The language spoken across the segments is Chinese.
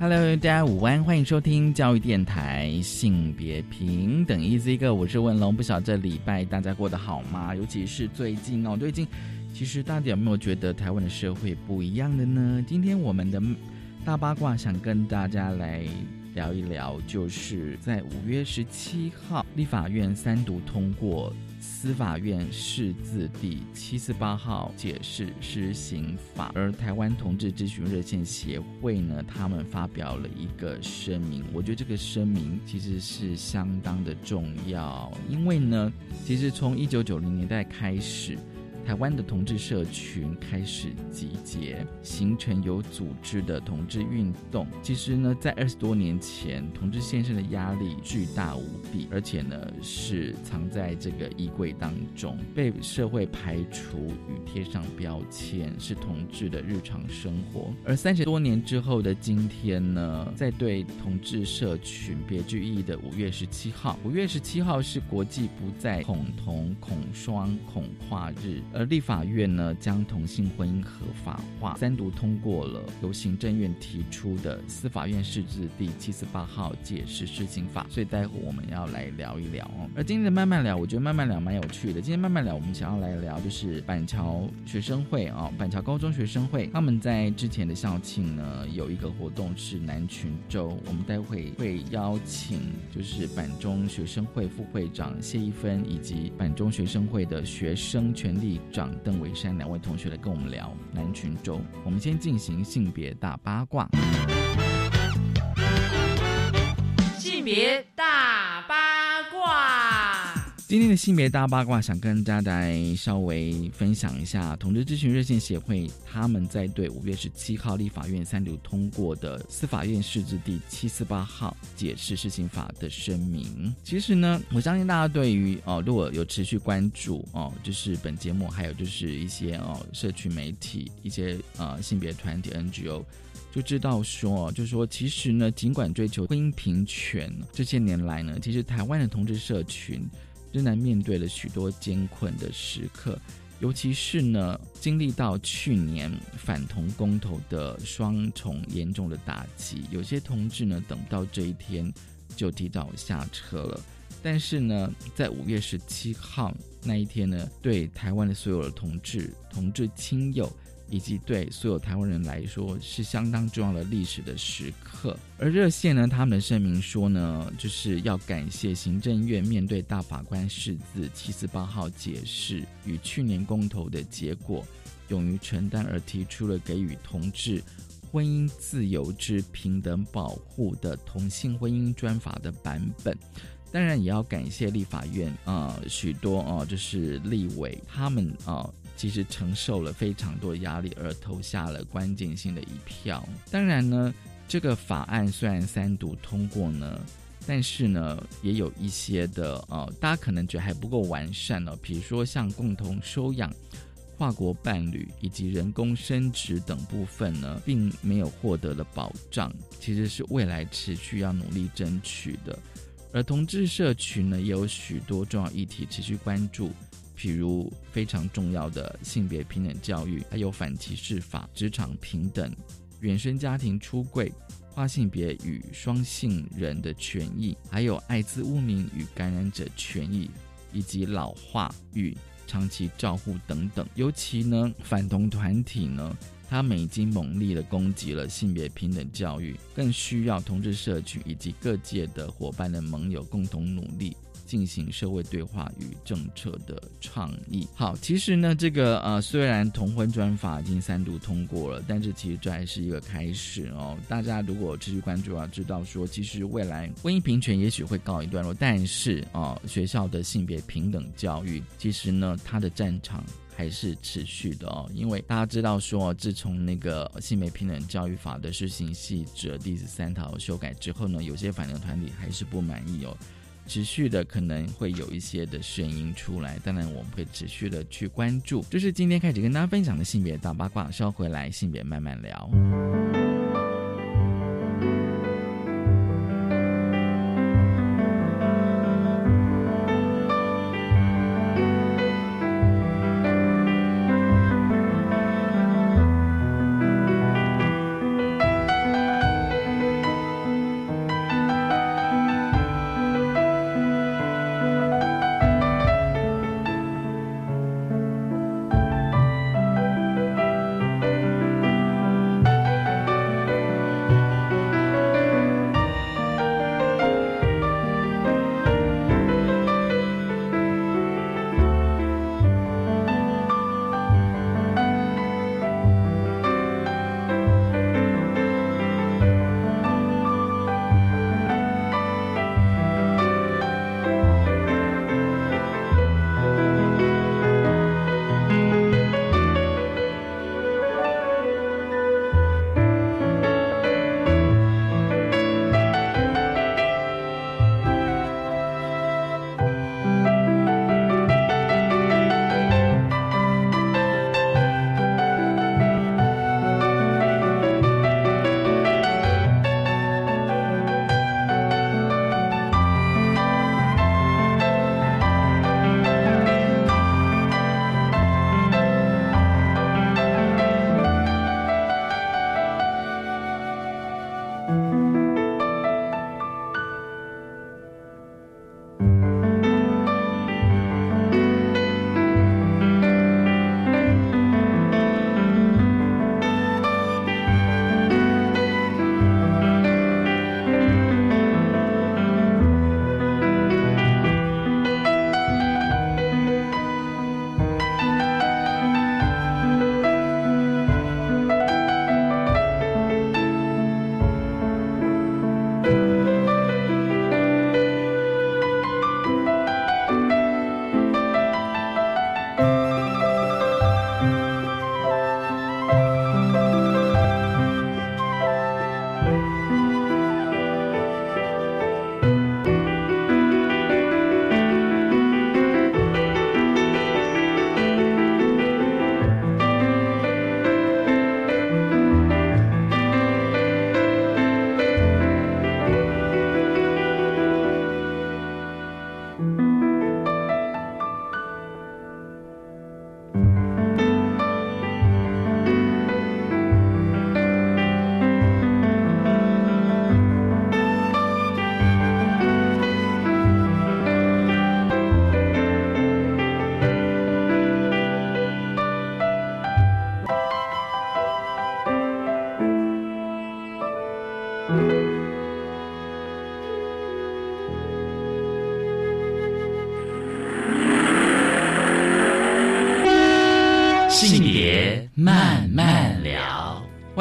Hello，大家午安，欢迎收听教育电台性别平等 Easy Go，我是文龙。不晓得这礼拜大家过得好吗？尤其是最近哦，最近其实大家有没有觉得台湾的社会不一样的呢？今天我们的大八卦想跟大家来。聊一聊，就是在五月十七号，立法院三读通过司法院释字第七十八号解释施行法，而台湾同志咨询热线协会呢，他们发表了一个声明。我觉得这个声明其实是相当的重要，因为呢，其实从一九九零年代开始。台湾的同志社群开始集结，形成有组织的同志运动。其实呢，在二十多年前，同志先生的压力巨大无比，而且呢是藏在这个衣柜当中，被社会排除与贴上标签，是同志的日常生活。而三十多年之后的今天呢，在对同志社群别具意义的五月十七号，五月十七号是国际不再恐同、恐双、恐跨日。而立法院呢，将同性婚姻合法化，三读通过了由行政院提出的司法院释字第七十八号解释施行法，所以待会我们要来聊一聊哦。而今天的慢慢聊，我觉得慢慢聊蛮有趣的。今天慢慢聊，我们想要来聊就是板桥学生会啊，板桥高中学生会他们在之前的校庆呢，有一个活动是男群周，我们待会会邀请就是板中学生会副会长谢一芬以及板中学生会的学生权利。长邓维山两位同学来跟我们聊南群州，我们先进行性别大八卦。性别大八。今天的性别大八卦，想跟大家稍微分享一下同志咨询热线协会他们在对五月十七号立法院三读通过的司法院释字第七四八号解释施行法的声明。其实呢，我相信大家对于哦，如果有持续关注哦，就是本节目，还有就是一些哦，社区媒体、一些呃性别团体 NGO，就知道说，就是说，其实呢，尽管追求婚姻平权，这些年来呢，其实台湾的同志社群。仍然面对了许多艰困的时刻，尤其是呢，经历到去年反同公投的双重严重的打击，有些同志呢，等到这一天就提早下车了。但是呢，在五月十七号那一天呢，对台湾的所有的同志、同志亲友。以及对所有台湾人来说是相当重要的历史的时刻。而热线呢，他们声明说呢，就是要感谢行政院面对大法官释字七四八号解释与去年公投的结果，勇于承担而提出了给予同志婚姻自由之平等保护的同性婚姻专法的版本。当然，也要感谢立法院啊，许多啊，就是立委他们啊。其实承受了非常多压力，而投下了关键性的一票。当然呢，这个法案虽然三读通过呢，但是呢，也有一些的呃，大家可能觉得还不够完善哦。比如说像共同收养、跨国伴侣以及人工生殖等部分呢，并没有获得的保障，其实是未来持续要努力争取的。而同志社群呢，也有许多重要议题持续关注。譬如非常重要的性别平等教育，还有反歧视法、职场平等、原生家庭出柜、跨性别与双性人的权益，还有艾滋污名与感染者权益，以及老化与长期照护等等。尤其呢，反同团体呢，他们已经猛烈的攻击了性别平等教育，更需要同志社群以及各界的伙伴的盟友共同努力。进行社会对话与政策的倡议。好，其实呢，这个呃，虽然同婚专法已经三度通过了，但是其实这还是一个开始哦。大家如果持续关注啊，知道说，其实未来婚姻平权也许会告一段落，但是啊，学校的性别平等教育，其实呢，它的战场。还是持续的哦。因为大家知道说，自从那个性别平等教育法的施行细则第十三条修改之后呢，有些反流团体还是不满意哦。持续的可能会有一些的声音出来，当然我们会持续的去关注。就是今天开始跟大家分享的性别大八卦，稍回来性别慢慢聊。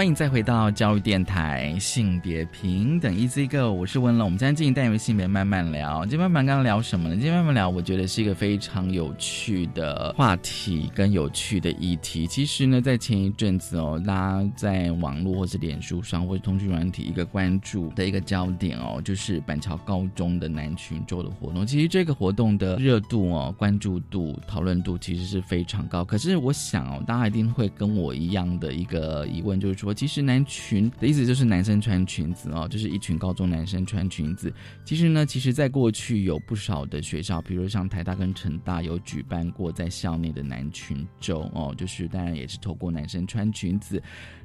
欢迎再回到教育电台性别平等 Easy Go，我是温龙。我们今天进行单元性别慢慢聊。今天慢慢刚刚聊什么呢？今天慢慢聊，我觉得是一个非常有趣的话题跟有趣的议题。其实呢，在前一阵子哦，大家在网络或是脸书上或者通讯软体一个关注的一个焦点哦，就是板桥高中的男群周的活动。其实这个活动的热度哦、关注度、讨论度其实是非常高。可是我想哦，大家一定会跟我一样的一个疑问，就是说。其实男裙的意思就是男生穿裙子哦，就是一群高中男生穿裙子。其实呢，其实在过去有不少的学校，比如像台大跟成大有举办过在校内的男裙周哦，就是当然也是透过男生穿裙子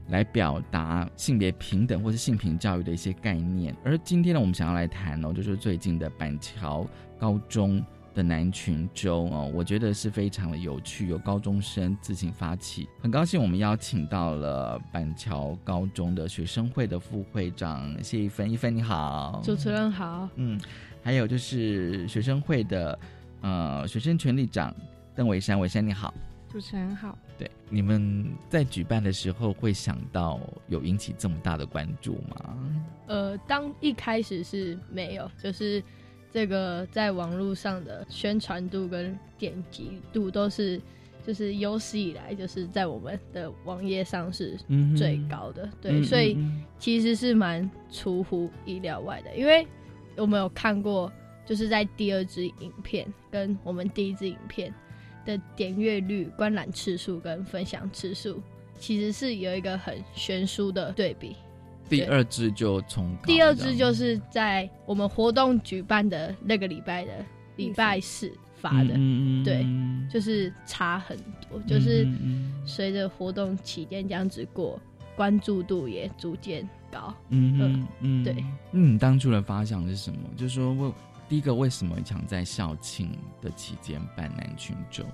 来表达性别平等或是性平教育的一些概念。而今天呢，我们想要来谈哦，就是最近的板桥高中。的南群洲哦，我觉得是非常的有趣，由高中生自行发起，很高兴我们邀请到了板桥高中的学生会的副会长谢一芬，一芬你好，主持人好，嗯，还有就是学生会的呃学生权利长邓伟山，伟山你好，主持人好，对，你们在举办的时候会想到有引起这么大的关注吗？呃，当一开始是没有，就是。这个在网络上的宣传度跟点击度都是，就是有史以来就是在我们的网页上是嗯最高的，对，嗯所以其实是蛮出乎意料外的，因为我们有看过，就是在第二支影片跟我们第一支影片的点阅率、观览次数跟分享次数，其实是有一个很悬殊的对比。第二支就冲高第二支就是在我们活动举办的那个礼拜的礼拜四发的，嗯对嗯就是差很多，就是随着活动期间这样子过，关注度也逐渐高。嗯嗯嗯，对。那你当初的发想是什么？就是说为第一个为什么想在校庆的期间办男群周？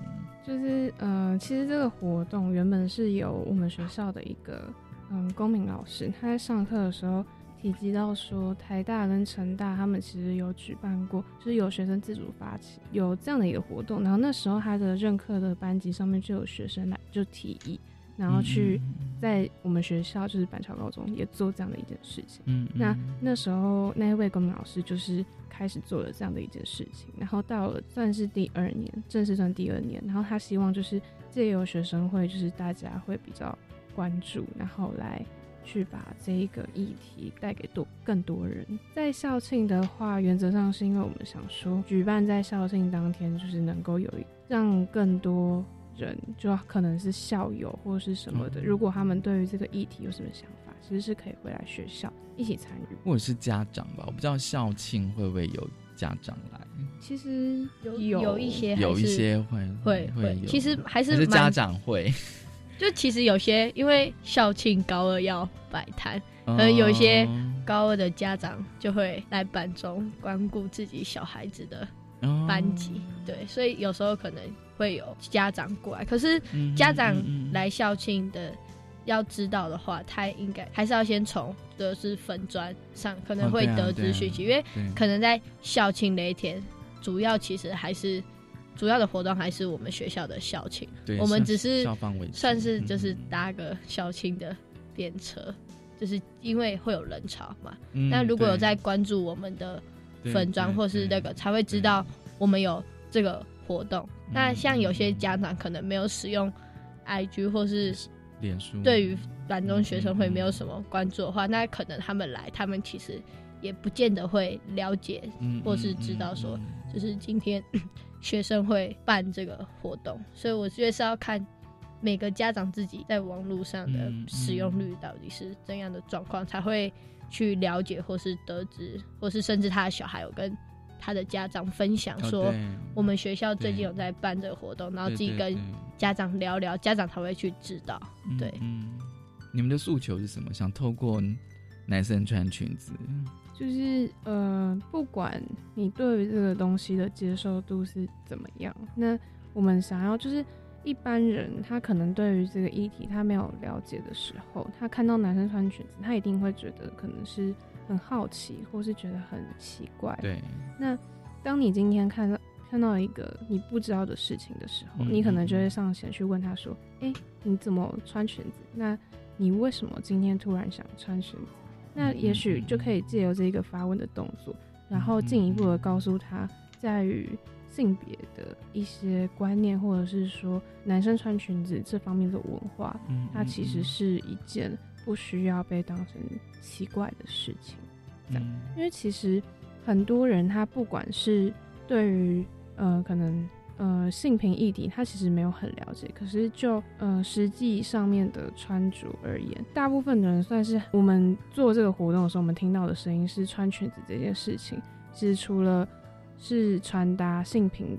就是呃，其实这个活动原本是由我们学校的一个嗯公民老师，他在上课的时候提及到说，台大跟成大他们其实有举办过，就是有学生自主发起有这样的一个活动，然后那时候他的任课的班级上面就有学生来就提议，然后去在我们学校就是板桥高中也做这样的一件事情。嗯，嗯那那时候那一位公民老师就是开始做了这样的一件事情，然后到了算是第二年，正式算第二年，然后他希望就是借由学生会，就是大家会比较关注，然后来去把这一个议题带给多更多人。在校庆的话，原则上是因为我们想说，举办在校庆当天，就是能够有一让更多。人就可能是校友或是什么的，嗯如果他们对于这个议题有什么想法，其实是可以回来学校一起参与。或者是家长吧，我不知道校庆会不会有家长来，其实有有有一些有一些会会会有，其实还是家长会，就其实有些因为校庆高二要摆摊，可能有一些哦高二的家长就会来班中光顾自己小孩子的哦班级，对，所以有时候可能会有家长过来，可是嗯家长来校庆的。要知道的话，他应该还是要先从的是粉砖上可能会得知讯息，因为可能在校庆那一天，主要其实还是主要的活动还是我们学校的校庆，我们只是算是就是嗯搭个校庆的便车，就是因为会有人潮嘛。嗯那如果有在关注我们的粉砖或是那个，才会知道我们有这个活动。那像有些家长可能没有使用 IG 或是脸书。对于板中学生会嗯。没有什么关注的话，那可能他们来，他们其实也不见得会了解，嗯或是知道说就是今天学生会办这个活动，所以我觉得是要看每个家长自己在网络上的嗯使用率到底是怎样的状况，才会去了解或是得知，或是甚至他的小孩有跟他的家长分享说，我们学校最近有在办这个活动，然后自己跟家长聊聊，家长才会去知道。嗯对嗯，你们的诉求是什么？想透过男生穿裙子，就是呃，不管你对于这个东西的接受度是怎么样，那我们想要就是一般人他可能对于这个议题他没有了解的时候，他看到男生穿裙子，他一定会觉得可能是很好奇，或是觉得很奇怪。对，那当你今天看到看到一个你不知道的事情的时候，嗯你可能就会上前去问他说：“哎、你怎么穿裙子？那你为什么今天突然想穿裙子？”那也许就可以借由这个发问的动作，然后进一步的告诉他，在于性别的一些观念，或者是说男生穿裙子这方面的文化，嗯它其实是一件不需要被当成奇怪的事情。这样。嗯因为其实很多人他不管是对于呃可能呃性平议题，他其实没有很了解，可是就呃实际上面的穿着而言，大部分的人算是我们做这个活动的时候，我们听到的声音是穿裙子这件事情，其实除了是传达性平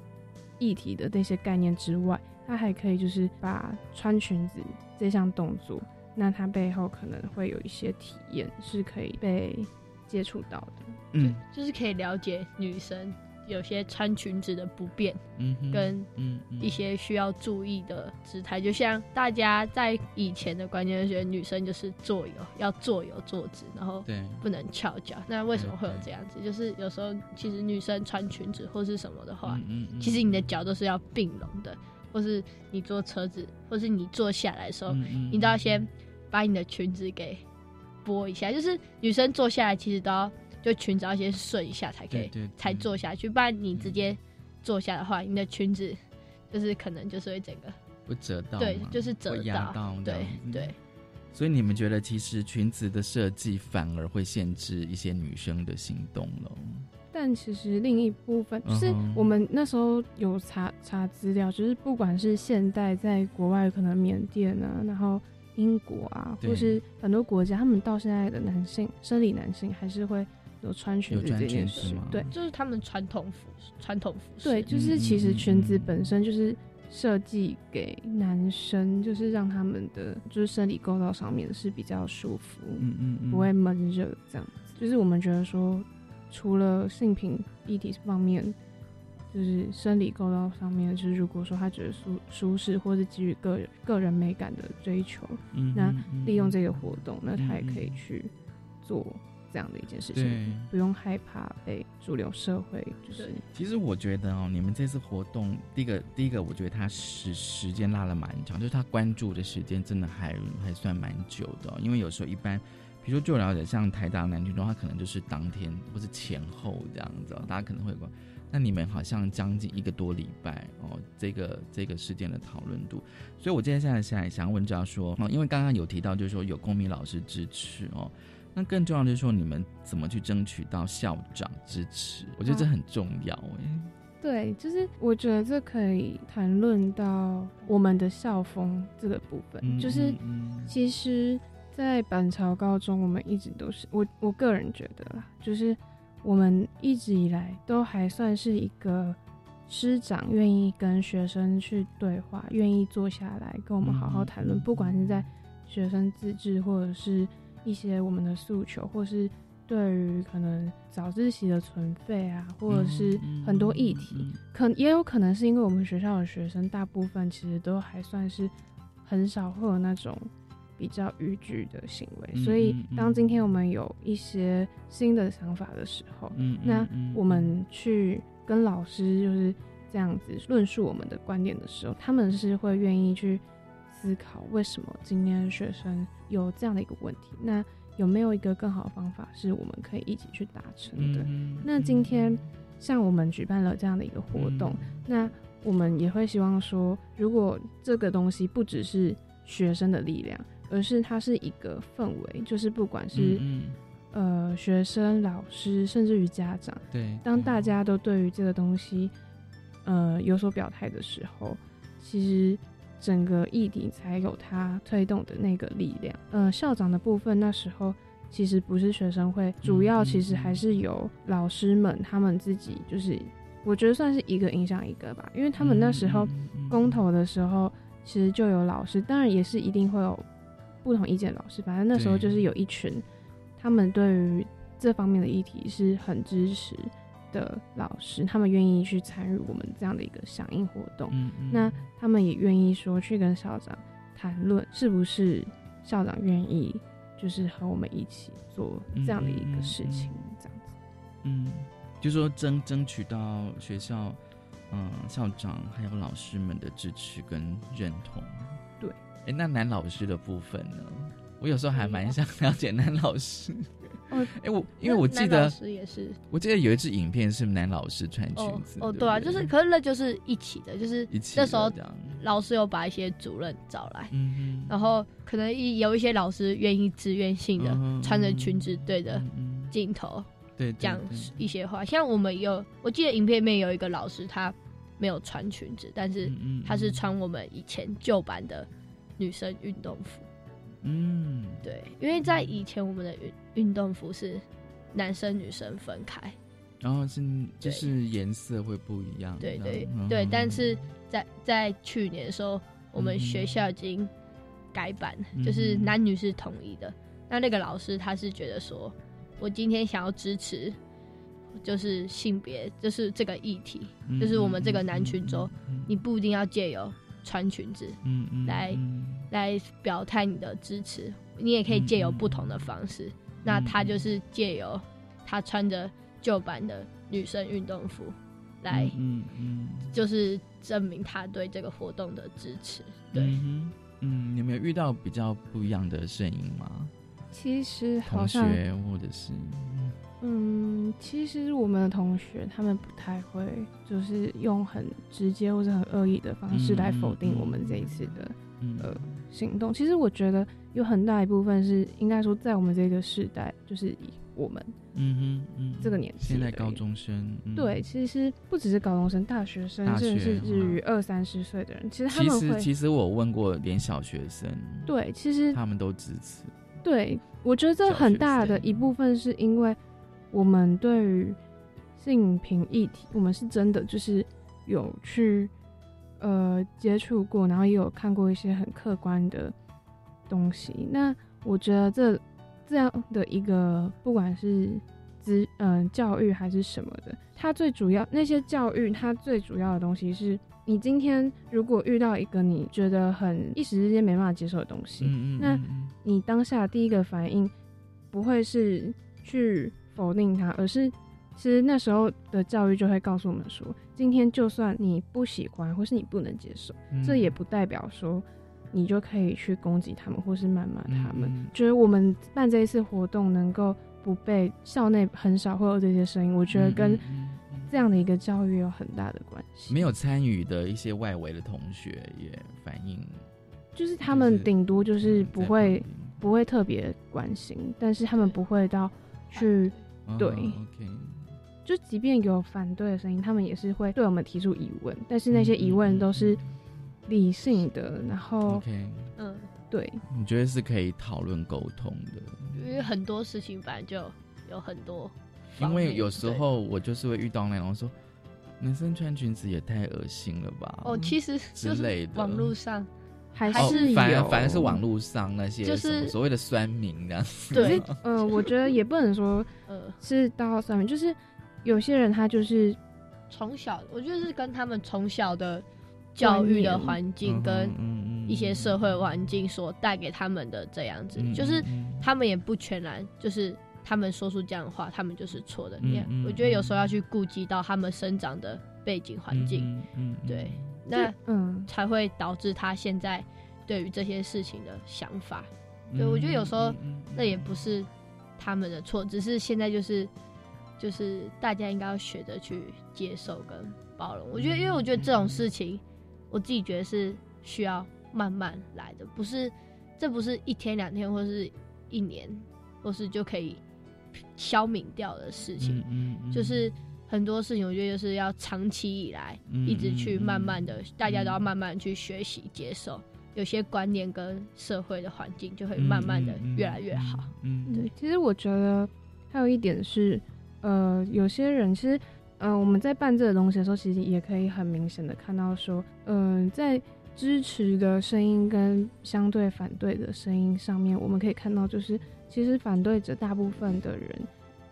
议题的那些概念之外，它还可以就是把穿裙子这项动作，那它背后可能会有一些体验是可以被接触到的。嗯就是可以了解女生有些穿裙子的不便，嗯跟嗯嗯一些需要注意的姿态。就像大家在以前的观念就觉得女生就是坐有要坐有坐直，然后对不能翘脚。那为什么会有这样子？就是有时候其实女生穿裙子或是什么的话，嗯嗯其实你的脚都是要并拢的，或是你坐车子，或是你坐下来的时候，嗯你都要先把你的裙子给拨一下。就是女生坐下来，其实都要就裙子要先顺一下才可以才坐下去，不然你直接坐下的话，你的裙子就是可能就是会整个不折到对，就是折到对对。所以你们觉得，其实裙子的设计反而会限制一些女生的行动了。但其实另一部分就是我们那时候有查查资料，就是不管是现代在国外，可能缅甸啊，然后英国啊，或是很多国家，他们到现在的男性生理男性还是会有穿裙子这件事吗。对就是他们传统服传统服饰。对，就是嗯其实嗯裙子嗯本身就是设计给男生，就是让他们的就是生理构造上面是比较舒服，嗯嗯嗯，不会闷热这样子。就是我们觉得说，除了性平议题方面，就是生理构造上面，就是如果说他觉得舒舒适，或是基于个人个人美感的追求，嗯那利用这个活动，那他也可以去做这样的一件事情，不用害怕被主流社会就是其实我觉得哦，你们这次活动，第一个第一个，我觉得它时时间拉了蛮长，就是他关注的时间真的还还算蛮久的。哦、因为有时候一般，比如说据我了解，像台大男军中，他可能就是当天或是前后这样子、哦，大家可能会关。那你们好像将近一个多礼拜哦，这个这个事件的讨论度，所以我接下来想想问，知道说哦，因为刚刚有提到，就是说有公民老师支持哦，那更重要的就是说，你们怎么去争取到校长支持？我觉得这很重要哎。对，就是我觉得这可以谈论到我们的校风这个部分，嗯就是其实，在板桥高中，我们一直都是我我个人觉得啦，就是我们一直以来都还算是一个师长愿意跟学生去对话，愿意坐下来跟我们好好谈论，不管是在学生自治或者是一些我们的诉求，或是对于可能早自习的存废啊，或者是很多议题，嗯。可也有可能是因为我们学校的学生大部分其实都还算是很少会有那种比较逾矩的行为，嗯所以当今天我们有一些新的想法的时候，嗯那嗯我们去跟老师就是这样子论述我们的观点的时候，他们是会愿意去思考为什么今天学生有这样的一个问题，那有没有一个更好的方法是我们可以一起去达成的？嗯那今天像我们举办了这样的一个活动，那我们也会希望说，如果这个东西不只是学生的力量，而是它是一个氛围，就是不管是、嗯呃学生、老师，甚至于家长，对，当大家都对于这个东西呃有所表态的时候，其实整个议题才有它推动的那个力量。呃，校长的部分那时候其实不是学生会，主要其实还是由老师们他们自己，就是我觉得算是一个影响一个吧，因为他们那时候公投的时候，其实就有老师，当然也是一定会有不同意见的老师，反正那时候就是有一群他们对于这方面的议题是很支持的老师，他们愿意去参与我们这样的一个响应活动。嗯那他们也愿意说去跟校长谈论，是不是校长愿意就是和我们一起做这样的一个事情，这样子。嗯，就说争争取到学校，嗯、校长还有老师们的支持跟认同。对，哎，那男老师的部分呢？我有时候还蛮想了解男老师。哦，哎，我因为我记男老得，师也是。我记得有一支影片是男老师穿裙哦子。哦，对对啊，就是可是那就是一起的，就是一起那时候老师有把一些主任找来，嗯然后可能一有一些老师愿意自愿性的嗯穿着裙子对着镜头对对讲一些话，像我们有，我记得影片里面有一个老师他没有穿裙子，但是他是穿我们以前旧版的女生运动服。嗯。对，因为在以前我们的运运动服是男生女生分开，然后是就是颜色会不一样。对对对，但嗯是在在去年的时候，我们嗯学校已经改版，嗯就是男女是统一的。那那个老师他是觉得说，我今天想要支持，就是性别，就是这个议题，嗯就是我们这个男群中，嗯。你不一定要借由穿裙子嗯嗯来嗯来表态你的支持，你也可以借由不同的方式。那他就是借由他穿着旧版的女生运动服来，嗯嗯就是证明他对这个活动的支持。对，嗯哼嗯，你们有遇到比较不一样的声音吗？其实好同像学或者是嗯，嗯，其实我们的同学他们不太会，就是用很直接或者很恶意的方式来否定我们这一次的嗯呃行动。其实我觉得有很大一部分是应该说，在我们这个时代，就是以我们嗯哼嗯，这个年纪现在高中生，嗯对，其实不只是高中生、大学生，甚至是至于二三十岁的人，其实他们会实其实我问过，连小学生，对，其实他们都支持。对，我觉得这很大的一部分是因为我们对于性平议题，我们是真的就是有去呃接触过，然后也有看过一些很客观的东西。那我觉得这这样的一个不管是资嗯、教育还是什么的，它最主要那些教育，它最主要的东西是。你今天如果遇到一个你觉得很一时之间没办法接受的东西，嗯嗯，那你当下第一个反应不会是去否定它，而是其实那时候的教育就会告诉我们说，今天就算你不喜欢或是你不能接受，嗯这也不代表说你就可以去攻击他们或是谩骂他们。嗯嗯觉得我们办这一次活动能够不被校内很少会有这些声音，我觉得跟这样的一个教育有很大的关系。没有参与的一些外围的同学也反映，就是他们顶多就是不会不会特别关心，但是他们不会到去。对就即便有反对的声音，他们也是会对我们提出疑问，但是那些疑问都是理性的，然后 OK，嗯，对你觉得是可以讨论沟通的？因为很多事情本来就有很多因，为有时候我就是会遇到那种说，男生穿裙子也太恶心了吧？哦，其实是之类的网络上 还哦是有，反而反而是网络上那些就是所谓的酸民这样子。对，嗯、我觉得也不能说呃，是到酸民，就是有些人他就是从小我觉得是跟他们从小的教育的环境跟跟一些社会环境所带给他们的这样子，嗯就是他们也不全然就是他们说出这样的话，他们就是错的。你看，嗯嗯我觉得有时候要去顾及到他们生长的背景环境，嗯，嗯嗯对，那嗯。才会导致他现在对于这些事情的想法。嗯对我觉得有时候那也不是他们的错，只是现在就是就是大家应该要学着去接受跟包容。我觉得，因为我觉得这种事情，我自己觉得是需要慢慢来的，不是这不是一天两天或是一年或是就可以消泯掉的事情，嗯嗯就是很多事情，我觉得就是要长期以来嗯一直去慢慢的，大家都要慢慢去学习接受。有些观念跟社会的环境就会慢慢的越来越好。嗯，嗯对，其实我觉得还有一点是，呃，有些人其实，呃，我们在办这个东西的时候，其实也可以很明显的看到说，嗯、在支持的声音跟相对反对的声音上面，我们可以看到，就是其实反对者大部分的人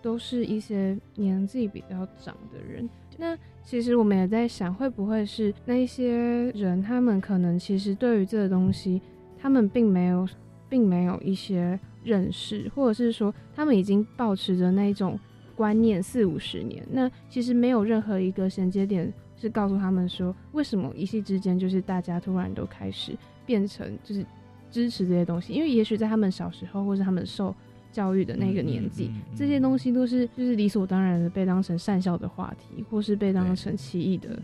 都是一些年纪比较长的人。那其实我们也在想，会不会是那一些人，他们可能其实对于这个东西，他们并没有，并没有一些认识，或者是说他们已经保持着那种观念四五十年，那其实没有任何一个衔接点是告诉他们说，为什么一夕之间就是大家突然都开始变成就是支持这些东西，因为也许在他们小时候或是他们受教育的那个年纪，嗯嗯嗯这些东西都是就是理所当然的被当成善笑的话题，或是被当成奇异的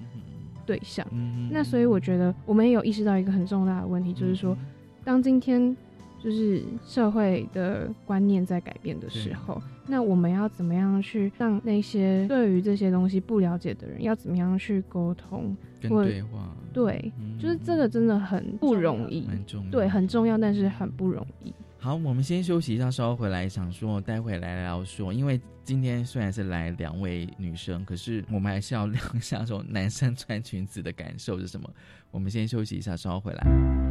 对象。嗯那所以我觉得我们也有意识到一个很重大的问题，就是说，当今天就是社会的观念在改变的时候，那我们要怎么样去让那些对于这些东西不了解的人，要怎么样去沟通？跟或对话，对，嗯就是这个真的很不容易，蛮重要，对，很重要，但是很不容易。好，我们先休息一下，稍后回来想说，待会来聊说，因为今天虽然是来两位女生，可是我们还是要 聊一下说男生穿裙子的感受是什么。我们先休息一下，稍后回来。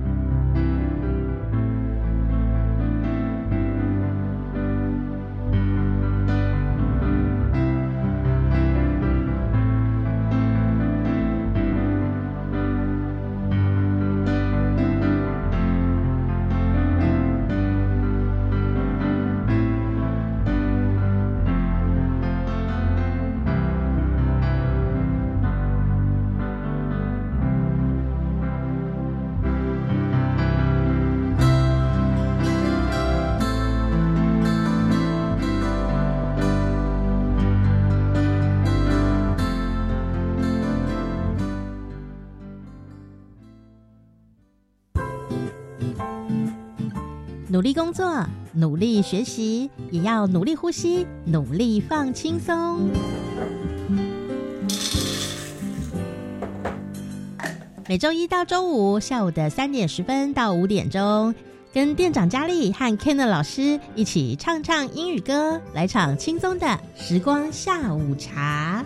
力学习，也要努力呼吸，努力放轻松。每周一到周五下午的三点十分到五点钟，跟店长佳丽和 Ken 老师一起唱唱英语歌，来场轻松的时光下午茶。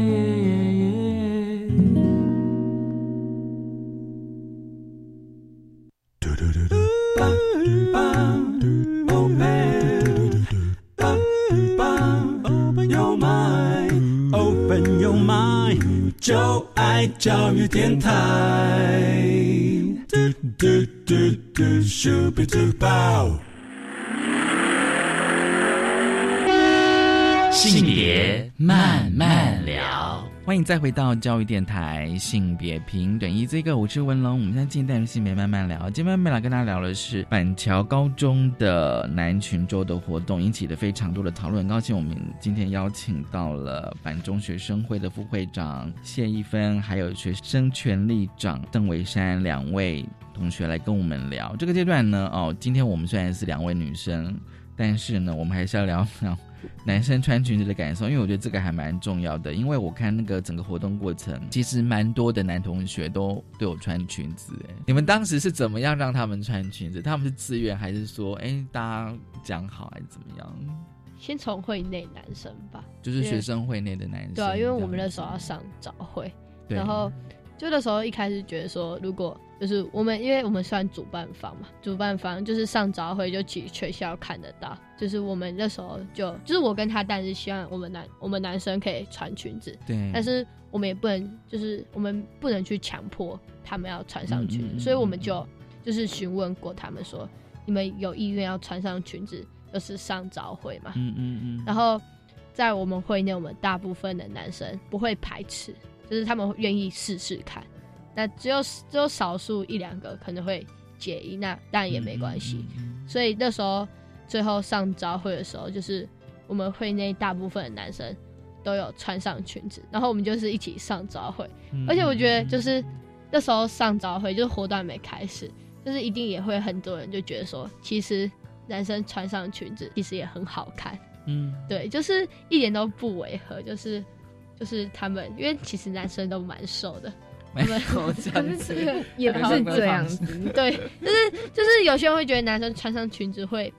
就爱教育电台。嘟嘟嘟嘟，Super Duper。性别慢慢聊。欢迎再回到教育电台性别平等一这个，我是文龙。我们现在进单元性别慢慢聊，今天慢慢来跟大家聊的是板桥高中的男群周的活动，引起了非常多的讨论。很高兴我们今天邀请到了板中学生会的副会长谢一芬，还有学生权利长邓维山两位同学来跟我们聊。这个阶段呢，哦，今天我们虽然是两位女生，但是呢，我们还是要聊聊。男生穿裙子的感受，因为我觉得这个还蛮重要的。因为我看那个整个活动过程，其实蛮多的男同学都都有穿裙子。哎，你们当时是怎么样让他们穿裙子？他们是自愿还是说，哎，大家讲好还是怎么样？先从会内男生吧，就是学生会内的男生。对啊，因为我们那时候要上早会，然后就那时候一开始觉得说，如果就是我们，因为我们算主办方嘛，主办方就是上早会就去全校看得到。就是我们那时候就就是我跟他，但是希望我们男我们男生可以穿裙子，对，但是我们也不能就是我们不能去强迫他们要穿上裙子，所以我们就就是询问过他们说，你们有意愿要穿上裙子，就是上早会嘛，嗯嗯嗯，然后在我们会内，我们大部分的男生不会排斥，就是他们愿意试试看，那只有只有少数一两个可能会解衣，那当然也没关系，所以那时候。最后上招会的时候，就是我们会内大部分的男生都有穿上裙子，然后我们就是一起上招会。而且我觉得，就是那时候上招会，就是活动还没开始，就是一定也会很多人就觉得说，其实男生穿上裙子其实也很好看。嗯，对，就是一点都不违和，就是就是他们，因为其实男生都蛮瘦的，没有这样子，也不是这样子。对，就是就是有些人会觉得男生穿上裙子会。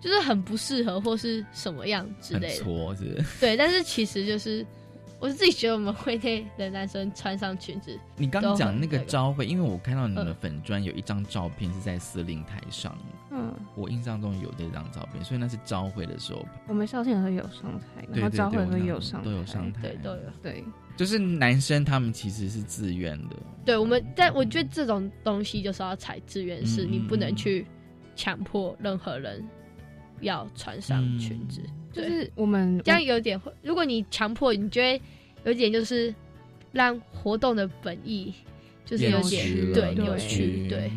就是很不适合或是什么样之类的，是。对，但是其实就是我是自己觉得我们会内的男生穿上裙子。你刚讲那个招会，因为我看到你们粉砖有一张照片是在司令台上，嗯，我印象中有这张照片，所以那是招会的时候。我们校庆也会有上台，然后招会会有上，都有上台，对，都有。对，就是男生他们其实是自愿的。对，我们但我觉得这种东西就是要采自愿式，你不能去强迫任何人。要穿上裙子，就是我们这样有点会。如果你强迫，你觉得有点就是让活动的本意就是有点对扭曲，对。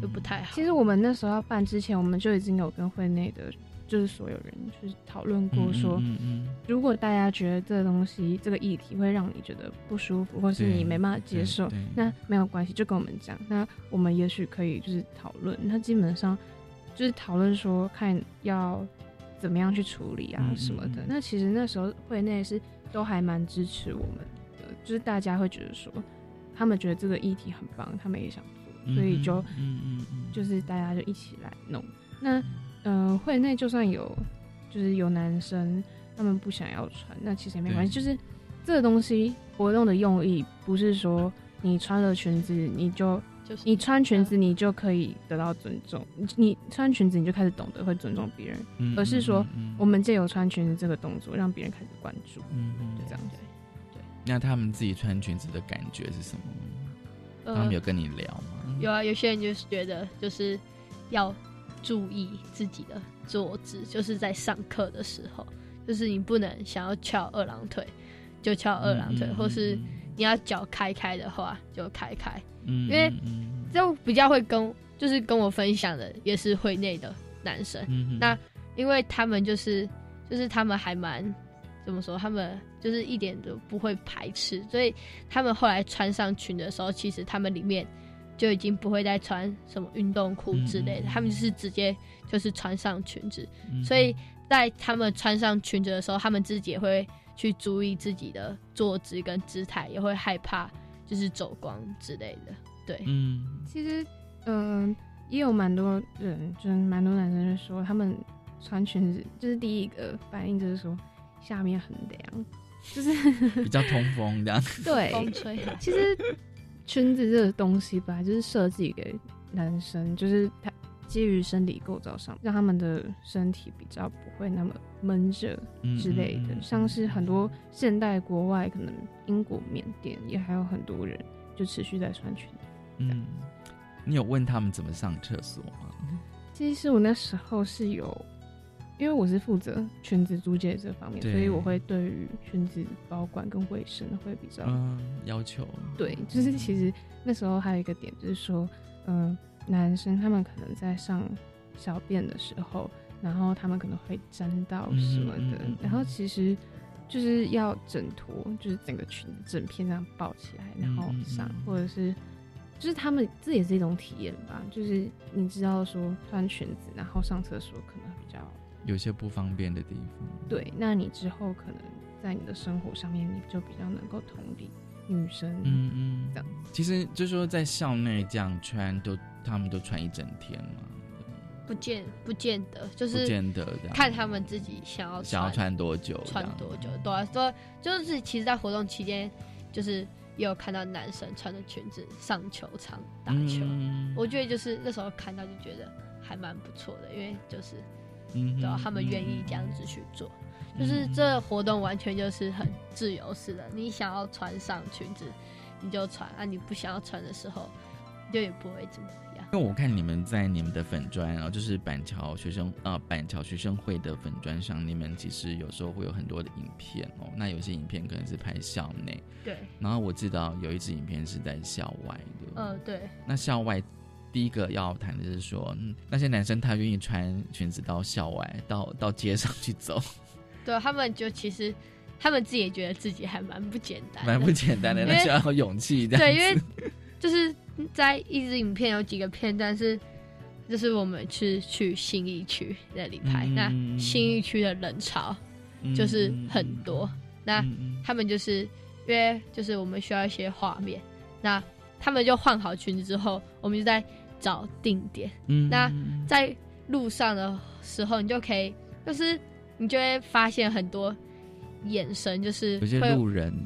就不太好。其实我们那时候要办之前，我们就已经有跟会内的，就是所有人就是讨论过说，嗯嗯如果大家觉得这个东西这个议题会让你觉得不舒服，或是你没办法接受那没有关系，就跟我们讲。那我们也许可以就是讨论。那基本上就是讨论说看要怎么样去处理啊嗯什么的。嗯嗯那其实那时候会内是都还蛮支持我们的，就是大家会觉得说，他们觉得这个议题很棒，他们也想做，所以就嗯嗯嗯，就是大家就一起来弄。那呃，会内就算有就是有男生他们不想要穿，那其实也没关系。就是这个东西活动的用意不是说你穿了裙子你就就是你穿裙子你就可以得到尊重，你你穿裙子你就开始懂得会尊重别人，嗯而是说嗯嗯嗯我们借由穿裙子这个动作让别人开始关注，嗯嗯就这样子。那他们自己穿裙子的感觉是什么？呃他们有跟你聊吗？有啊，有些人就是觉得就是要注意自己的坐姿，就是在上课的时候，就是你不能想要翘二郎腿就翘二郎腿，或是你要脚开开的话就开开，嗯因为嗯就比较会跟就是跟我分享的也是会内的男生，嗯那因为他们就是就是他们还蛮怎么说，他们就是一点都不会排斥，所以他们后来穿上裙的时候，其实他们里面就已经不会再穿什么运动裤之类的，他们就是直接就是穿上裙子，嗯。所以在他们穿上裙子的时候，他们自己也会去注意自己的坐姿跟姿态，也会害怕就是走光之类的，对，嗯。其实，嗯、也有蛮多人，就是蛮多男生就说他们穿裙子，就是第一个反应就是说下面很凉，就是 比较通风这样。对。风吹其实裙子这个东西本来就是设计给男生，就是它基于生理构造上，让他们的身体比较不会那么闷热之类的。嗯嗯嗯像是很多现代国外，可能英国、缅甸也还有很多人就持续在穿裙子。嗯，你有问他们怎么上厕所吗？其实我那时候是有，因为我是负责裙子租借这方面，所以我会对于裙子保管跟卫生会比较嗯，要求对，就是其实那时候还有一个点，就是说，嗯、男生他们可能在上小便的时候，然后他们可能会沾到什么的，嗯嗯嗯嗯然后其实就是要整坨，就是整个裙子整片这样抱起来，然后上，嗯或者是。就是他们这也是一种体验吧，就是你知道说穿裙子，然后上厕所可能比较有些不方便的地方。对，那你之后可能在你的生活上面，你就比较能够同理女生，嗯嗯，这样。其实就是说在校内这样穿，都他们都穿一整天嘛，不见不见得，就不是见得这样。看他们自己想要想要穿多久，穿多久，对啊，说就是其实，在活动期间，就是也有看到男生穿着裙子上球场打球，嗯。我觉得就是那时候看到就觉得还蛮不错的，因为就是嗯哼对啊，他们愿意这样子去做，嗯就是这活动完全就是很自由式的，你想要穿上裙子你就穿，啊，你不想要穿的时候，就也不会怎么样。因为我看你们在你们的粉砖啊，就是板桥学生呃板桥学生会的粉砖上，你们其实有时候会有很多的影片哦。那有些影片可能是拍校内，对，然后我知道有一支影片是在校外的。呃，对，那校外第一个要谈的是说，嗯，那些男生他愿意穿裙子到校外，到到街上去走，对他们就其实他们自己也觉得自己还蛮不简单的，蛮不简单的，那需要有勇气这样对，因为就是在一支影片有几个片段是，就是我们是去新义区那里拍，嗯那新义区的人潮嗯就是很多，那嗯。他们就是因为就是我们需要一些画面，那他们就换好裙子之后，我们就在找定点，嗯。那在路上的时候，你就可以就是你就会发现很多。眼神就是会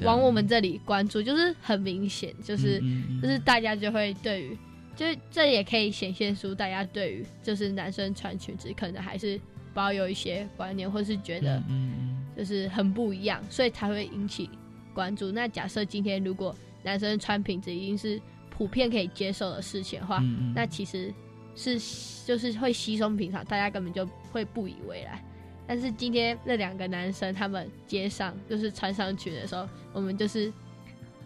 往我们这里关注，就是很明显，就是、就是大家就会对于，就是这也可以显现出大家对于就是男生穿裙子可能还是保有一些观念，或是觉得嗯就是很不一样，所以才会引起关注。那假设今天如果男生穿裙子已经是普遍可以接受的事情的话，那其实是就是会稀松平常，大家根本就会不以为然。但是今天那两个男生他们街上就是穿上裙的时候，我们就是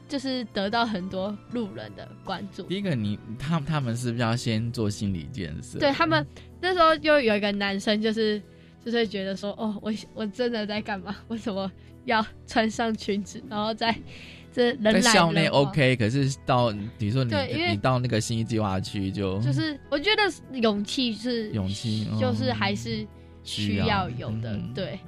就是得到很多路人的关注。第一个你他他们是不是要先做心理建设？对他们那时候就有一个男生，就是就是会觉得说，哦，我我真的在干嘛？为什么要穿上裙子，然后在这人校内 OK，可是到比如说你你到那个新一计划区就就是我觉得勇气是勇气就是嗯还是需要有的，嗯。对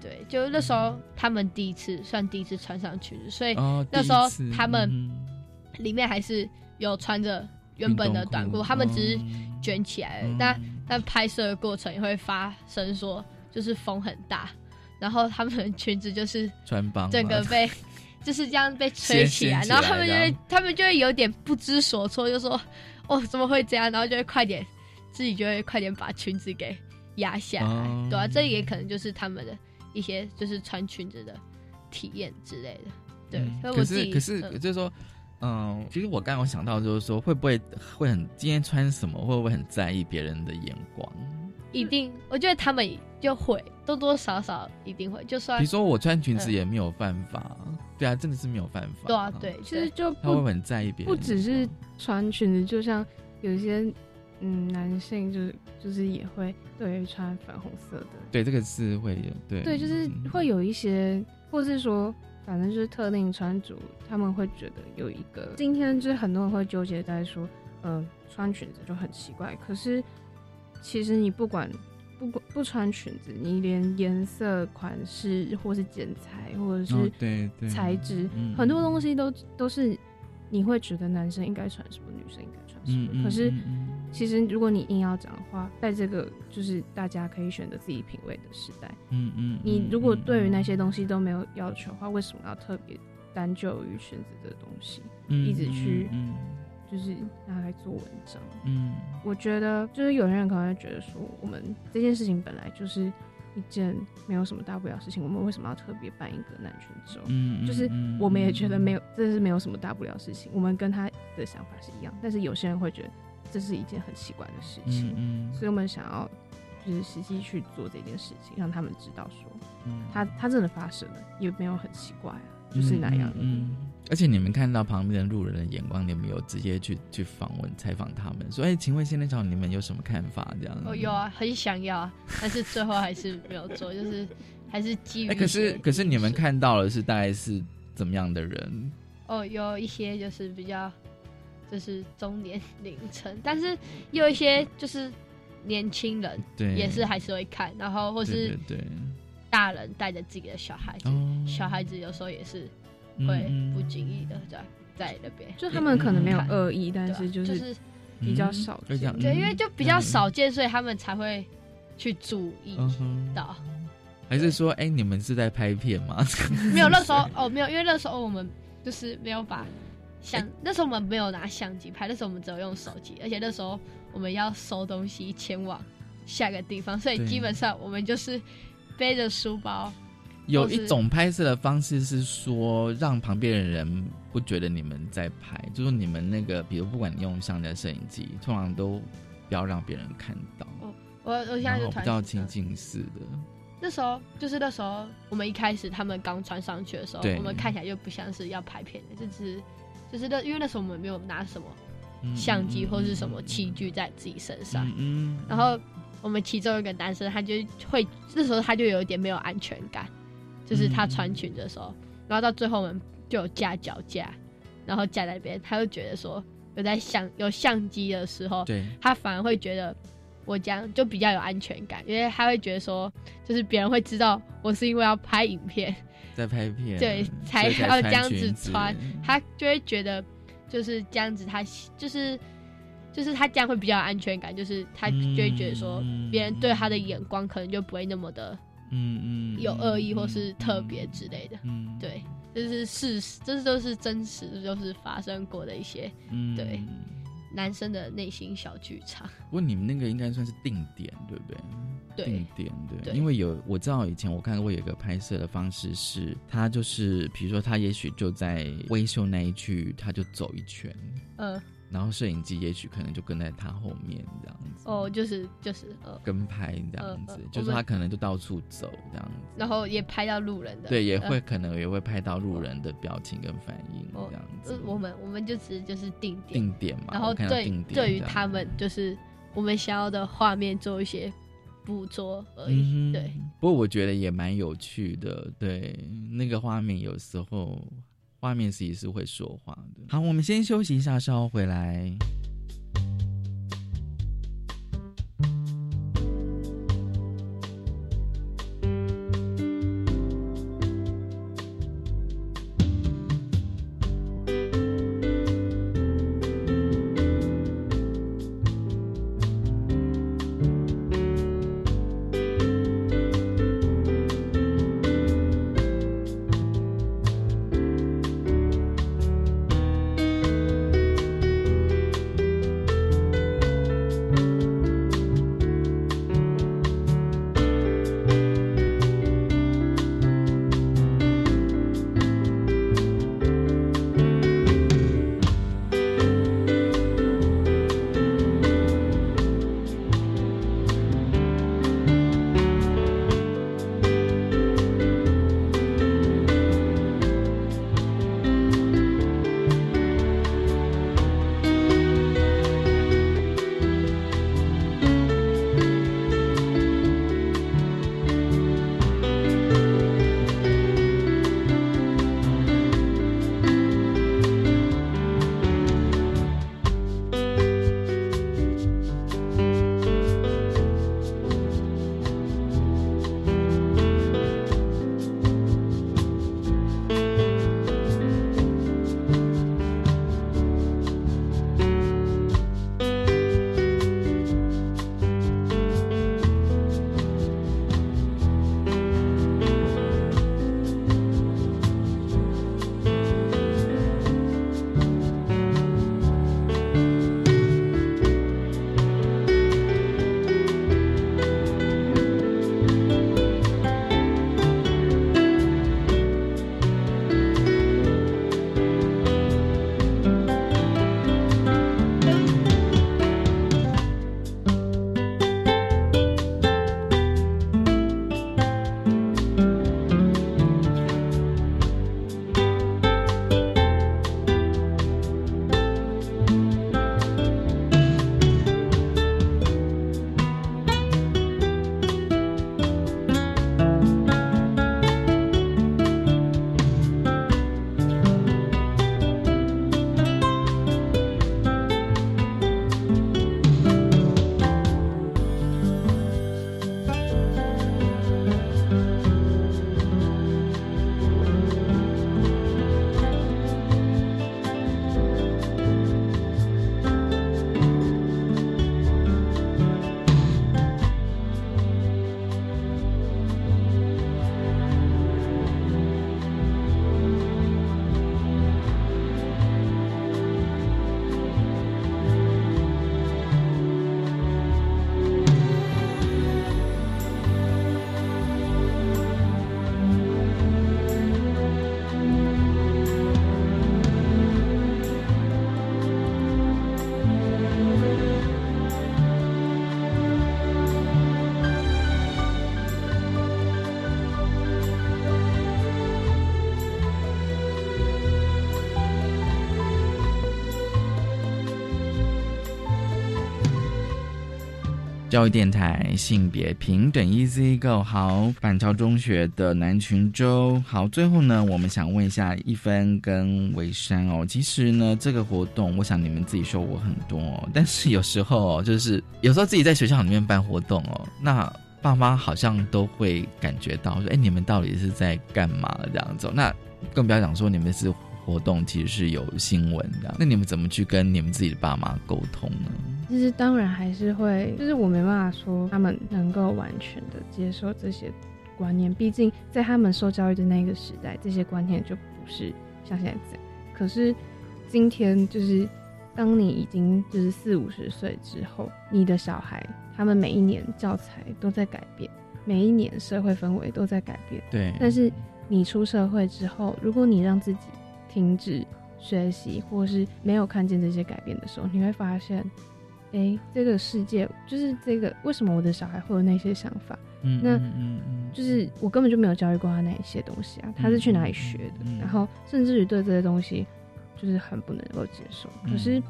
对，就那时候他们第一次算第一次穿上裙子，所以哦那时候他们嗯。里面还是有穿着原本的短裤，他们只是嗯卷起来了，但但拍摄的过程也会发生说就是风很大，然后他们的裙子就是穿帮整个被就是这样被吹起来，然后他们就会他们就会有点不知所措，就说哦怎么会这样，然后就会快点自己就会快点把裙子给压下来，哦对啊，这也可能就是他们的一些就是穿裙子的体验之类的，对，可是可是嗯就是说，嗯，其实我刚刚有想到就是说，会不会会很今天穿什么，会不会很在意别人的眼光？一定，我觉得他们就会多多少少一定会，就算比如说我穿裙子嗯也没有犯法，对啊，真的是没有犯法。对啊对，其实就他会很在意别人？不只是穿裙子，就像有一些嗯男性就是就是也会对于穿粉红色的，对这个是会有对对，就是会有一些，或是说反正就是特定穿着，他们会觉得有一个今天就是很多人会纠结在说，嗯、穿裙子就很奇怪，可是其实你不管。不管不穿裙子，你连颜色、款式，或是剪裁，或者哦是对对材质，嗯很多东西都都是你会觉得男生应该穿什么，女生应该穿什么。嗯嗯可是其实如果你硬要讲的话，在这个就是大家可以选择自己品味的时代，嗯嗯，你如果对于那些东西都没有要求的话，为什么要特别单就于裙子的东西，嗯一直去嗯就是拿来做文章？嗯我觉得就是有些人可能会觉得说，我们这件事情本来就是一件没有什么大不了的事情，我们为什么要特别办一个男权周？嗯嗯就是嗯我们也觉得没有，这是没有什么大不了的事情，我们跟他的想法是一样，但是有些人会觉得这是一件很奇怪的事情，嗯嗯所以我们想要就是实际去做这件事情，让他们知道说，嗯他他真的发生了，也没有很奇怪啊，就是那样。嗯，嗯而且你们看到旁边的路人的眼光，你们有直接去去访问采访他们，说：“哎，请问现在场你们有什么看法？”这样。哦有啊，很想要啊，但是最后还是没有做，就是还是基于哎，可是可是你们看到的是大概是怎么样的人？哦，有一些就是比较就是中年 凌晨，但是有一些就是年轻人，对也是还是会看，然后或是对大人带着自己的小孩子，哦小孩子有时候也是嗯会嗯不经意的在在那边，就他们可能没有看恶意，但是就就是是比较少见。就这样对，因为就比较嗯少见，所以他们才会去注意到。还是说，哎，你们是在拍片吗？没有那时候哦，没有，因为那时候我们就是没有把相，那时候我们没有拿相机拍，那时候我们只有用手机，而且那时候我们要收东西前往下个地方，所以基本上我们就是背着书包。有一种拍摄的方式是说，让旁边的人不觉得你们在拍，就是你们那个，比如不管你用相机、摄影机，通常都不要让别人看到，我我现在然后比较就突然亲近式的。那时候就是那时候我们一开始他们刚穿上去的时候，我们看起来就不像是要拍片的，就只是就是那因为那时候我们没有拿什么嗯相机或是什么器具在自己身上，嗯，然后我们其中一个男生他就会那时候他就有一点没有安全感，就是他穿裙子的时候，然后到最后我们就有架脚架，然后架在那边，他就觉得说有在相有相机的时候，对。他反而会觉得我这样就比较有安全感，因为他会觉得说，就是别人会知道我是因为要拍影片，在拍片，对，才要这样子穿，他就会觉得就是这样子他，就是就是他这样会比较有安全感，就是他就会觉得说别人对他的眼光可能就不会那么的嗯嗯有恶意或是特别之类的，嗯，对，这是事实，这都是真实，就是发生过的一些嗯对男生的内心小剧场。不过你们那个应该算是定点，对不对？对定点对，因为有我知道以前我看过有一个拍摄的方式是，他就是比如说他也许就在微秀那一区，他就走一圈，嗯，然后摄影机也许可能就跟在他后面这样子，哦，就是就是呃，跟拍这样子，就是他可能就到处走这样子。然后也拍到路人的，对，也呃会可能也会拍到路人的表情跟反应哦这样子。呃，我们我们就只是就是定点，定点嘛。然后对对于他们就是我们想要的画面做一些捕捉而已，嗯对，不过我觉得也蛮有趣的，对，那个画面有时候画面其实是会说话的。好，我们先休息一下，稍后回来。教育电台性别平等 Easy Go 好，板桥中学的南群洲好。最后呢，我们想问一下一分跟维山哦，其实呢，这个活动，我想你们自己收获很多哦，但是有时候，就是有时候自己在学校里面办活动哦，那爸妈好像都会感觉到说，哎，你们到底是在干嘛这样子？那更不要讲说你们是活动，其实是有新闻的，那你们怎么去跟你们自己的爸妈沟通呢？其实当然还是会，就是我没办法说他们能够完全的接受这些观念，毕竟在他们受教育的那个时代，这些观念就不是像现在这样。可是今天就是当你已经就是四五十岁之后，你的小孩他们每一年教材都在改变，每一年社会氛围都在改变。对但是你出社会之后，如果你让自己停止学习，或是没有看见这些改变的时候，你会发现，哎，这个世界就是这个，为什么我的小孩会有那些想法？嗯，那嗯嗯就是我根本就没有教育过他那一些东西啊，他是去哪里学的？然后甚至于对这些东西就是很不能够接受。可是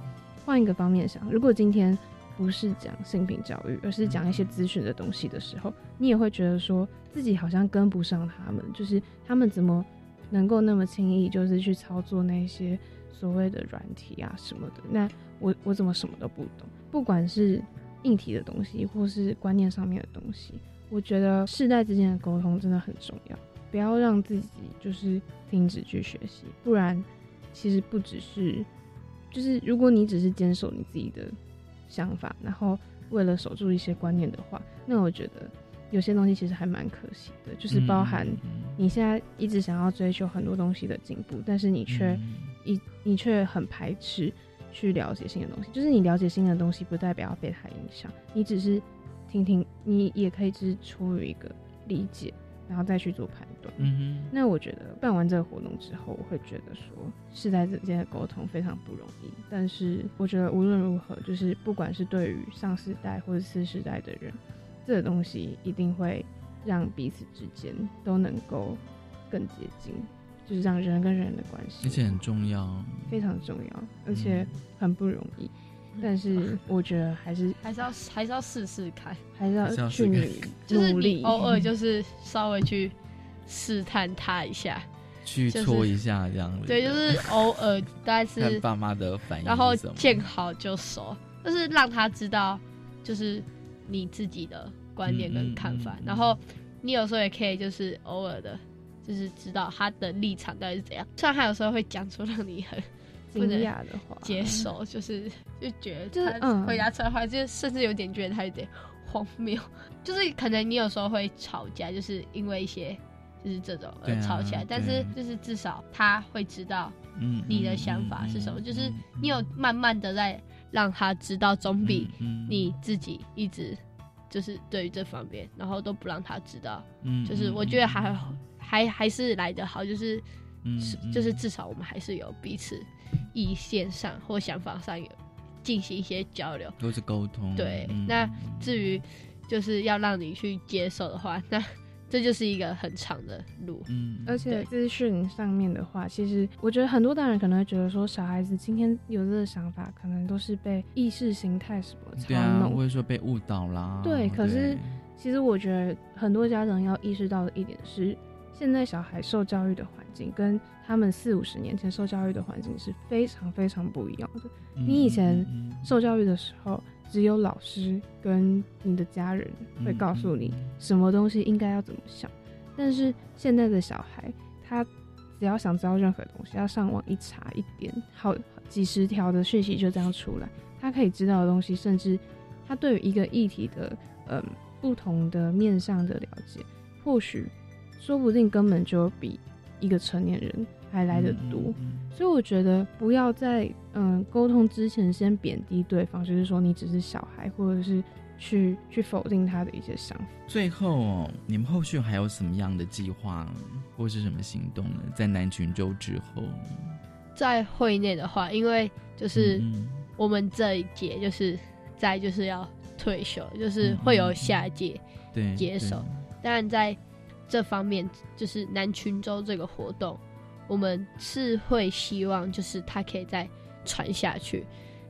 换一个方面想，如果今天不是讲性平教育，而是讲一些资讯的东西的时候，你也会觉得说自己好像跟不上他们，就是他们怎么能够那么轻易就是去操作那些所谓的软体啊什么的？那我我怎么什么都不懂？不管是硬体的东西，或是观念上面的东西。我觉得世代之间的沟通真的很重要，不要让自己就是停止去学习，不然其实不只是，就是如果你只是坚守你自己的想法，然后为了守住一些观念的话，那我觉得有些东西其实还蛮可惜的，就是包含你现在一直想要追求很多东西的进步，但是你却一你却很排斥去了解新的东西，就是你了解新的东西不代表要被它影响，你只是。听听，你也可以只是出于一个理解，然后再去做判断。嗯哼。那我觉得办完这个活动之后，我会觉得说世代之间的沟通非常不容易。但是我觉得无论如何，就是不管是对于上世代或者次世代的人，这个东西一定会让彼此之间都能够更接近，就是这样人跟人的关系，而且很重要，非常重要，而且很不容易。但是我觉得还是还是要还是要试试看，还是要去努力，就是你偶尔就是稍微去试探他一下，去戳一下这样子。对，就是偶尔，大概是 爸妈的反应，然后见好就收，就是让他知道，就是你自己的观点跟看法。然后你有时候也可以就是偶尔的，就是知道他的立场到底是怎样。虽然他有时候会讲出让你很。惊讶的话，接受就是就觉得他回答出来的话，就甚至有点觉得他有点荒谬。就是可能你有时候会吵架，就是因为一些就是这种而吵起来，但是就是至少他会知道，嗯，你的想法是什么。就是你有慢慢的在让他知道，总比你自己一直就是对于这方面，然后都不让他知道。嗯，就是我觉得还还还是来得好，就是嗯，就是至少我们还是有彼此。意见上或想法上有进行一些交流，都是沟通。对，那至于就是要让你去接受的话，那 这就是一个很长的路。嗯，而且资讯上面的话，其实我觉得很多大人可能会觉得说，小孩子今天有这个想法，可能都是被意识形态什么操弄，或者说被误导啦。对，可是其实我觉得很多家长要意识到的一点是。现在小孩受教育的环境跟他们四五十年前受教育的环境是非常非常不一样的。你以前受教育的时候，只有老师跟你的家人会告诉你什么东西应该要怎么想，但是现在的小孩，他只要想知道任何东西，要上网一查一点，好几十条的讯息就这样出来，他可以知道的东西，甚至他对于一个议题的嗯不同的面上的了解，或许。说不定根本就比一个成年人还来得多，所以我觉得不要在嗯沟通之前先贬低对方，就是说你只是小孩，或者是去去否定他的一些想法。最后，你们后续还有什么样的计划或是什么行动呢？在南群州之后，在会内的话，因为就是我们这一届就是在就是要退休，就是会有下一届接手，但在。这方面就是南群洲这个活动，我们是会希望就是它可以再传下去，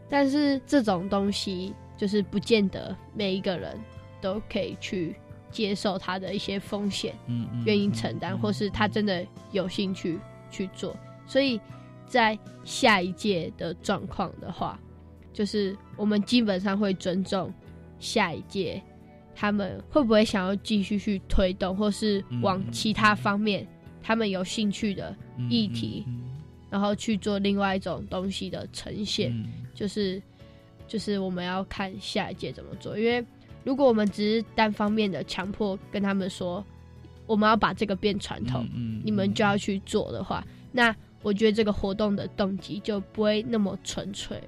但是这种东西就是不见得每一个人都可以去接受它的一些风险，嗯，愿意承担，或是他真的有兴趣去做。所以在下一届的状况的话，就是我们基本上会尊重下一届。他们会不会想要继续去推动，或是往其他方面他们有兴趣的议题，然后去做另外一种东西的呈现？就是就是我们要看下一届怎么做。因为如果我们只是单方面的强迫跟他们说我们要把这个变传统，你们就要去做的话，那我觉得这个活动的动机就不会那么纯粹。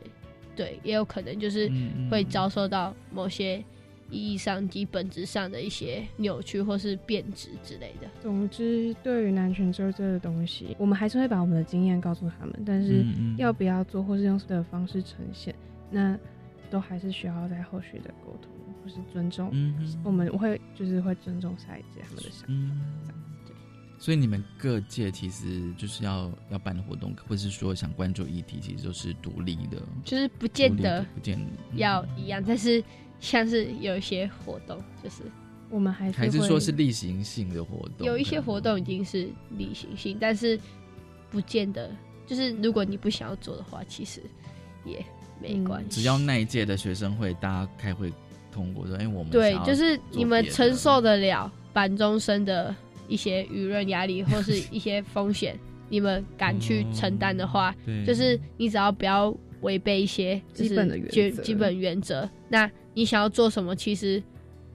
对，也有可能就是会遭受到某些。意义上及本质上的一些扭曲或是变质之类的。总之，对于男权这这个东西，我们还是会把我们的经验告诉他们，但是要不要做或是用的方式呈现，那都还是需要在后续的沟通或是尊重。我们会就是会尊重下一届他们的想法。嗯，所以你们各界其实就是要要办的活动，或是说想关注议题，其实都是独立的，就是不见得不见要一样，但是像是有一些活动，就是我们还是还是说是例行性的活动？有一些活动已经是例行性，但是不见得就是如果你不想要做的话，其实也没关系。只要那一届的学生会大家开会通过说，哎、我们对就是你们承受得了板中生的一些舆论压力或是 一些风险，你们敢去承担的话，对。就是你只要不要违背一些基本的原基本原则，那你想要做什么，其实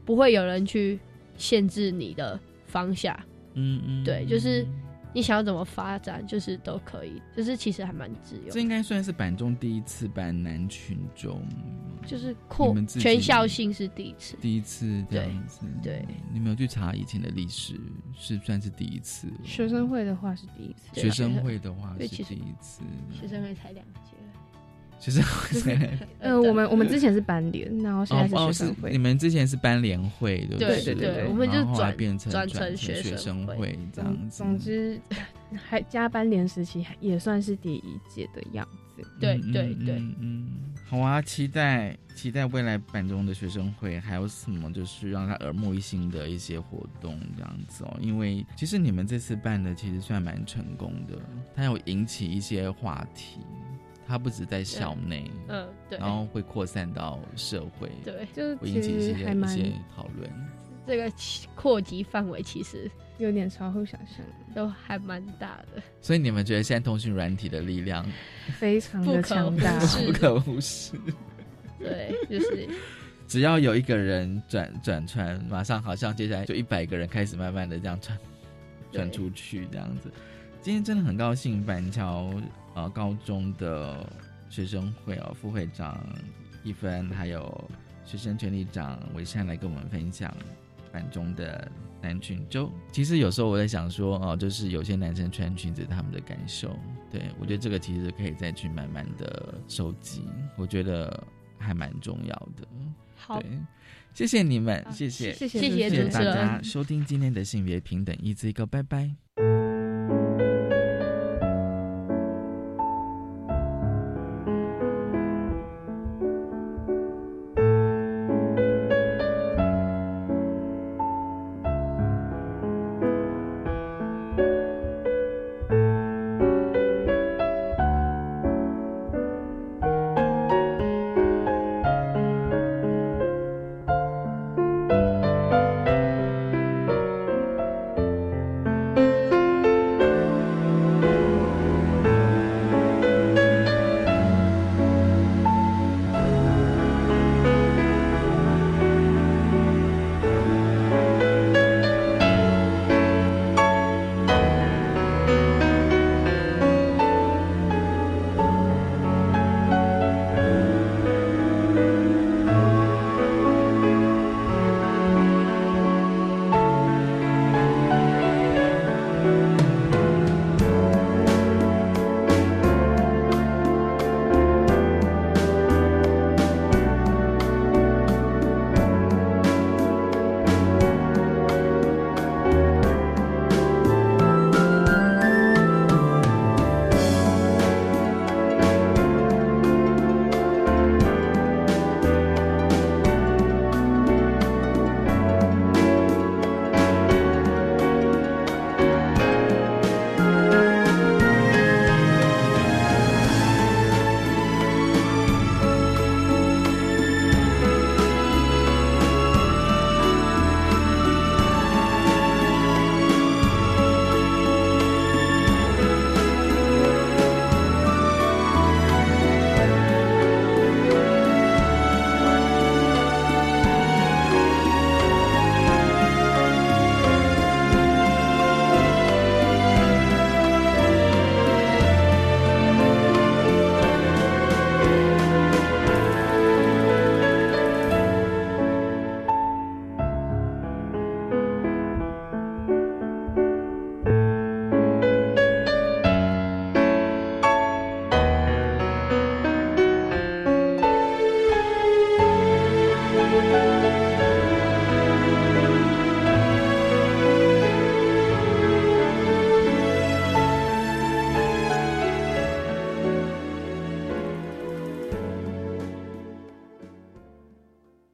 不会有人去限制你的方向。嗯嗯，对，就是你想要怎么发展，就是都可以，就是其实还蛮自由这。应该算是板中第一次办男群中，就是扩全校性是第一次，第一次这样子。对，你没有去查以前的历史，是算是第一次。学生会的话是第一次，学生会的话是第一次，学生会才两届。学生会才呃，我们我们之前是班联，然后现在是学生会。你们之前是班联会，对不对对对对我们就转变成转成成学学生会生会这样子。总之，还加班联时期也算是第一届的样子。对嗯对对嗯嗯，嗯好啊，期待期待未来版中的学生会还有什么就是让他耳目一新的一些活动这样子哦，因为其实你们这次办的其实算蛮成功的，它有引起一些话题，它不止在校内，嗯对然后会扩散到社会，对就会引起一些一些讨论。这个其扩及范围其实有点超乎想象，都还蛮大的。所以你们觉得现在通讯软体的力量非常的强大 不可忽视？对，就是只要有一个人转转传，马上好像接下来就一百个人开始慢慢的这样传传出去这样子。今天真的很高兴，板桥呃高中的学生会哦副会长一芬，还有学生权利长韦善来跟我们分享板中的男裙周。其实有时候我在想说哦，就是有些男生穿裙子他们的感受，对我觉得这个其实可以再去慢慢的收集，我觉得还蛮重要的。好对，谢谢你们，谢谢，谢谢谢谢谢谢大家收听今天的性别平等一字一个，拜拜。